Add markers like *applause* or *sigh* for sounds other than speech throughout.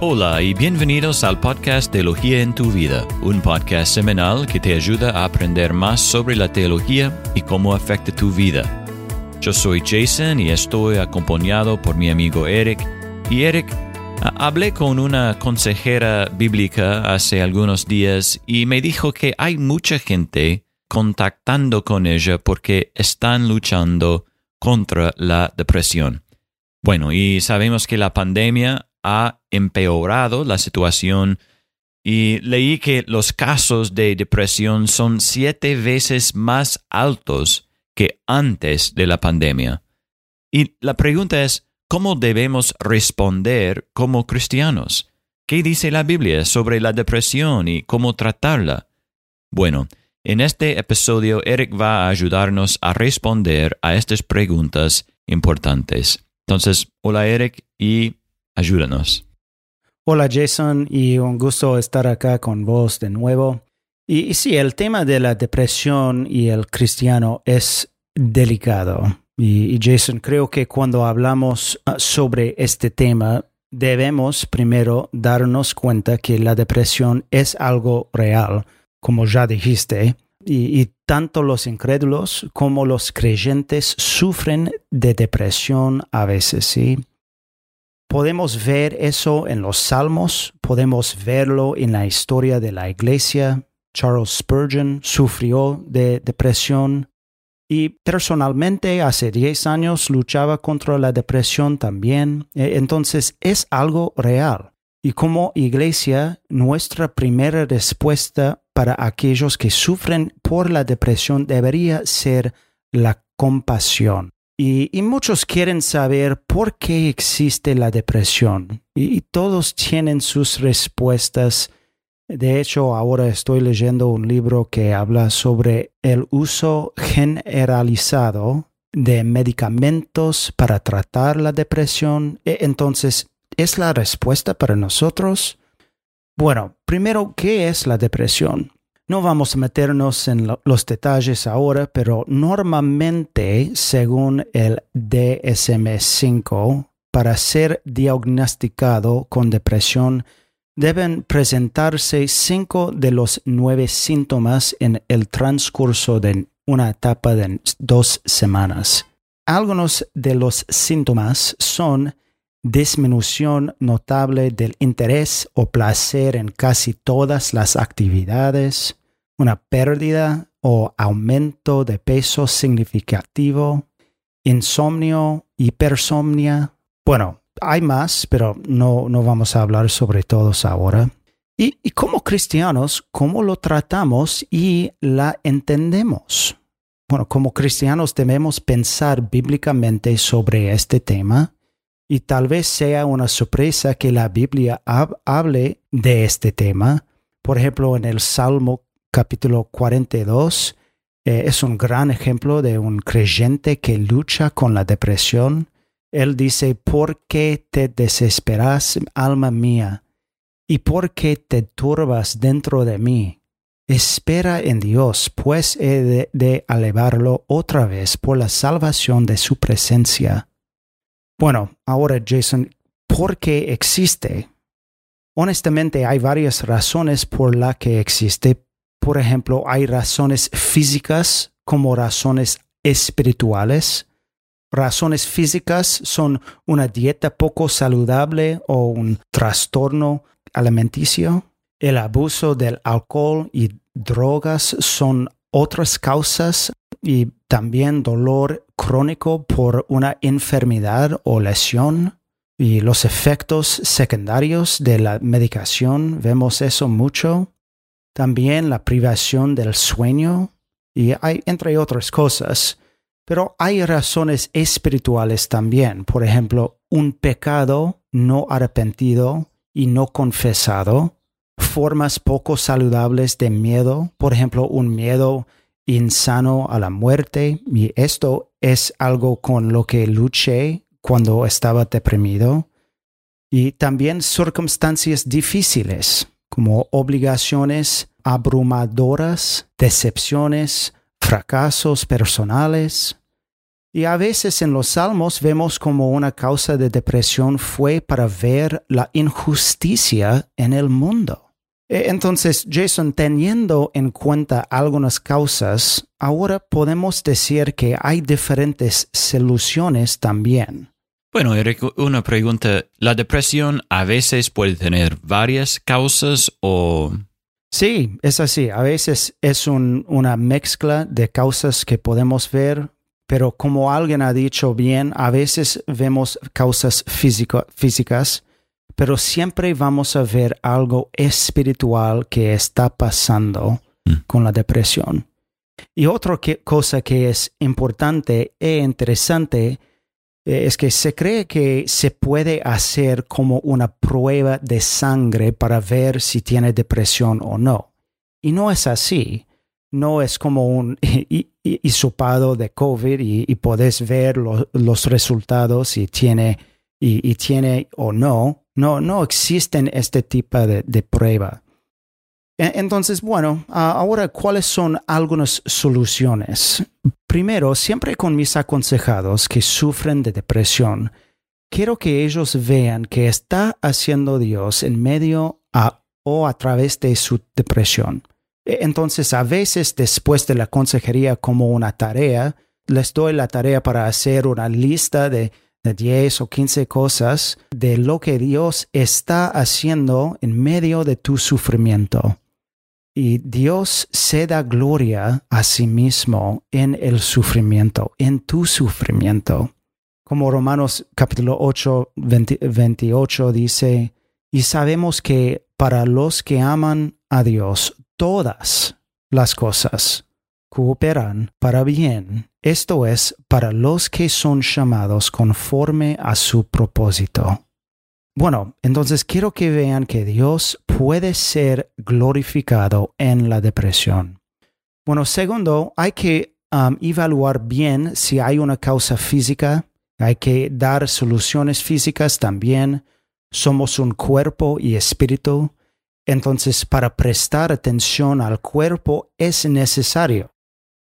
Hola y bienvenidos al podcast Teología en tu vida, un podcast semanal que te ayuda a aprender más sobre la teología y cómo afecta tu vida. Yo soy Jason y estoy acompañado por mi amigo Eric. Y Eric, hablé con una consejera bíblica hace algunos días y me dijo que hay mucha gente contactando con ella porque están luchando contra la depresión. Bueno, y sabemos que la pandemia ha empeorado la situación y leí que los casos de depresión son siete veces más altos que antes de la pandemia. Y la pregunta es, ¿cómo debemos responder como cristianos? ¿Qué dice la Biblia sobre la depresión y cómo tratarla? Bueno, en este episodio Eric va a ayudarnos a responder a estas preguntas importantes. Entonces, hola Eric y Ayúdanos. Hola Jason y un gusto estar acá con vos de nuevo. Y, sí, el tema de la depresión y el cristiano es delicado. Y, Jason, creo que cuando hablamos ah, sobre este tema, debemos primero darnos cuenta que la depresión es algo real, como ya dijiste, y, tanto los incrédulos como los creyentes sufren de depresión a veces, ¿sí? Podemos ver eso en los salmos, podemos verlo en la historia de la iglesia. Charles Spurgeon sufrió de depresión y personalmente hace 10 años luchaba contra la depresión también. E, entonces es algo real. Y como iglesia, nuestra primera respuesta para aquellos que sufren por la depresión debería ser la compasión. Y, muchos quieren saber por qué existe la depresión. Y, todos tienen sus respuestas. De hecho, ahora estoy leyendo un libro que habla sobre el uso generalizado de medicamentos para tratar la depresión. E, entonces, ¿es la respuesta para nosotros? Bueno, primero, ¿qué es la depresión? No vamos a meternos en los detalles ahora, pero normalmente, según el DSM-5, para ser diagnosticado con depresión, deben presentarse cinco de los nueve síntomas en el transcurso de una etapa de dos semanas. Algunos de los síntomas son disminución notable del interés o placer en casi todas las actividades, una pérdida o aumento de peso significativo, insomnio, hipersomnia. Bueno, hay más, pero no, no vamos a hablar sobre todos ahora. Y, y como cristianos, ¿cómo lo tratamos y la entendemos? Bueno, como cristianos debemos pensar bíblicamente sobre este tema y tal vez sea una sorpresa que la Biblia hable de este tema. Por ejemplo, en el Salmo capítulo 42 eh, es un gran ejemplo de un creyente que lucha con la depresión. Él dice, ¿por qué te desesperas, alma mía? ¿Y por qué te turbas dentro de mí? Espera en Dios, pues he de, de otra vez por la salvación de su presencia. Bueno, ahora Jason, ¿por qué existe? Honestamente, hay varias razones por las que existe. Por ejemplo, hay razones físicas como razones espirituales. Razones físicas son una dieta poco saludable o un trastorno alimenticio. El abuso del alcohol y drogas son otras causas y también dolor crónico por una enfermedad o lesión y los efectos secundarios de la medicación, vemos eso mucho. También la privación del sueño y hay entre otras cosas. Pero hay razones espirituales también, por ejemplo, un pecado no arrepentido y no confesado, formas poco saludables de miedo, por ejemplo, un miedo insano a la muerte y esto es algo con lo que luché cuando estaba deprimido y también circunstancias difíciles como obligaciones abrumadoras, decepciones, fracasos personales. Y a veces en los salmos vemos como una causa de depresión fue para ver la injusticia en el mundo. E, entonces, Jason, teniendo en cuenta algunas causas, ahora podemos decir que hay diferentes soluciones también. Bueno, Eric, una pregunta. ¿La depresión a veces puede tener varias causas o...? Sí, es así. A veces es una mezcla de causas que podemos ver, pero como alguien ha dicho bien, a veces vemos causas físicas pero siempre vamos a ver algo espiritual que está pasando mm. con la depresión. Y otra cosa que es importante e interesante eh, es que se cree que se puede hacer como una prueba de sangre para ver si tiene depresión o no. Y no es así. No es como un *laughs* hisopado de COVID y, y podés ver los resultados si tiene, y tiene o no no, no existen este tipo de, prueba. E, entonces, bueno, ahora, ¿cuáles son algunas soluciones? Primero, siempre con mis aconsejados que sufren de depresión, quiero que ellos vean que está haciendo Dios en medio o a través de su depresión. E, entonces, a veces después de la consejería como una tarea, les doy la tarea para hacer una lista de de 10 o 15 cosas de lo que Dios está haciendo en medio de tu sufrimiento. Y Dios se da gloria a sí mismo en el sufrimiento, en tu sufrimiento. Como Romanos capítulo 8, 28 dice, y sabemos que para los que aman a Dios, todas las cosas cooperan para bien, esto es, para los que son llamados conforme a su propósito. Bueno, entonces quiero que vean que Dios puede ser glorificado en la depresión. Bueno, segundo, hay que um, evaluar bien si hay una causa física, hay que dar soluciones físicas también. Somos un cuerpo y espíritu, entonces para prestar atención al cuerpo es necesario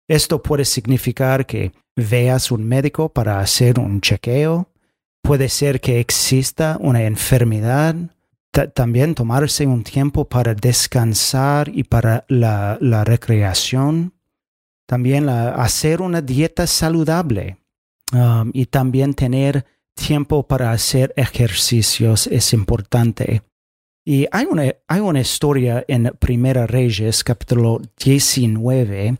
esto puede significar que veas un médico para hacer un chequeo. Puede ser que exista una enfermedad. también tomarse un tiempo para descansar y para la, recreación. También hacer una dieta saludable. Um, y también tener tiempo para hacer ejercicios es importante. Y hay una, hay una historia en Primera Reyes, capítulo 19,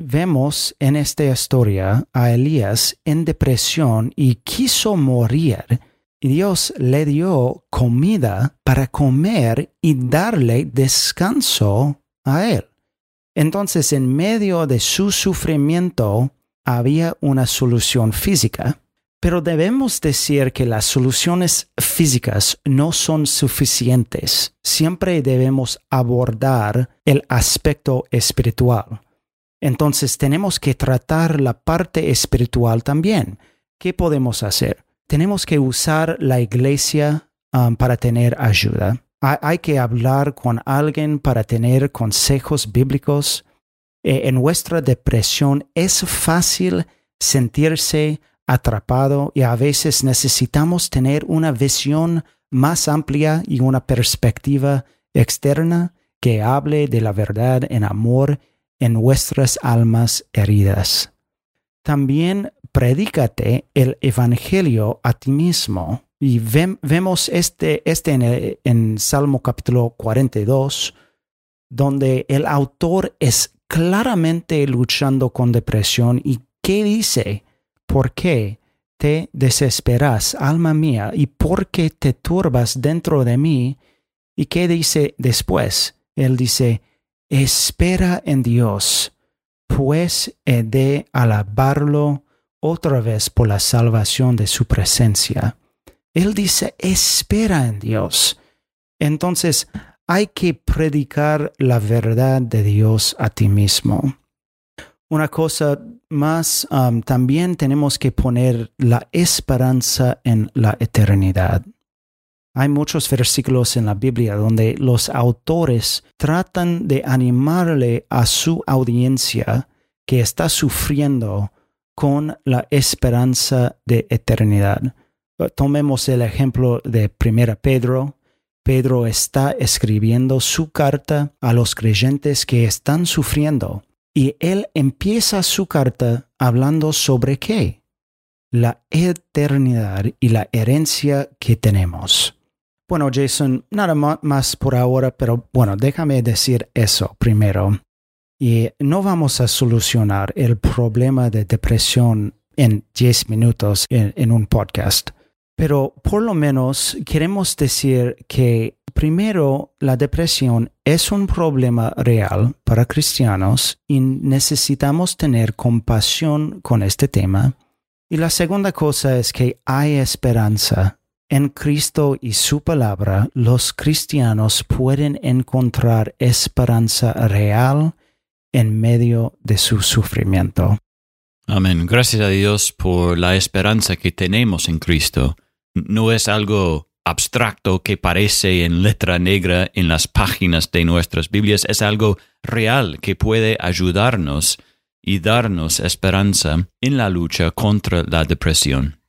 Vemos en esta historia a Elías en depresión y quiso morir. Y Dios le dio comida para comer y darle descanso a él. Entonces, en medio de su sufrimiento, había una solución física. Pero debemos decir que las soluciones físicas no son suficientes. Siempre debemos abordar el aspecto espiritual. Entonces tenemos que tratar la parte espiritual también. ¿Qué podemos hacer? Tenemos que usar la iglesia um, para tener ayuda. Hay, que hablar con alguien para tener consejos bíblicos. E, en nuestra depresión es fácil sentirse atrapado y a veces necesitamos tener una visión más amplia y una perspectiva externa que hable de la verdad en amor en vuestras almas heridas. También predícate el Evangelio a ti mismo. Y vemos este, este en, en Salmo capítulo 42, donde el autor es claramente luchando con depresión. ¿Y qué dice? ¿Por qué te desesperas, alma mía? ¿Y por qué te turbas dentro de mí? ¿Y qué dice después? Él dice, espera en Dios, pues he de alabarlo otra vez por la salvación de su presencia. Él dice, espera en Dios. Entonces, hay que predicar la verdad de Dios a ti mismo. Una cosa más, um, también tenemos que poner la esperanza en la eternidad. Hay muchos versículos en la Biblia donde los autores tratan de animarle a su audiencia que está sufriendo con la esperanza de eternidad. Tomemos el ejemplo de 1 Pedro. Pedro está escribiendo su carta a los creyentes que están sufriendo y él empieza su carta hablando sobre qué? La eternidad y la herencia que tenemos. Bueno, Jason, nada más por ahora, pero bueno, déjame decir eso primero. Y no vamos a solucionar el problema de depresión en 10 minutos en, un podcast, pero por lo menos queremos decir que primero la depresión es un problema real para cristianos y necesitamos tener compasión con este tema. Y la segunda cosa es que hay esperanza en Cristo y su palabra, los cristianos pueden encontrar esperanza real en medio de su sufrimiento. Amén. Gracias a Dios por la esperanza que tenemos en Cristo. No es algo abstracto que parece en letra negra en las páginas de nuestras Biblias, es algo real que puede ayudarnos y darnos esperanza en la lucha contra la depresión.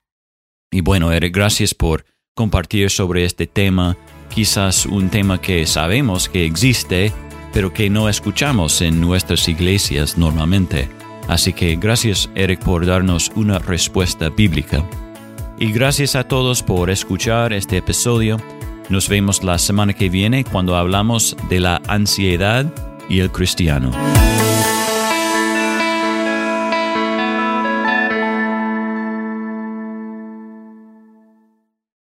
Y bueno, Eric, gracias por compartir sobre este tema, quizás un tema que sabemos que existe, pero que no escuchamos en nuestras iglesias normalmente. Así que gracias Eric por darnos una respuesta bíblica. Y gracias a todos por escuchar este episodio. Nos vemos la semana que viene cuando hablamos de la ansiedad y el cristiano.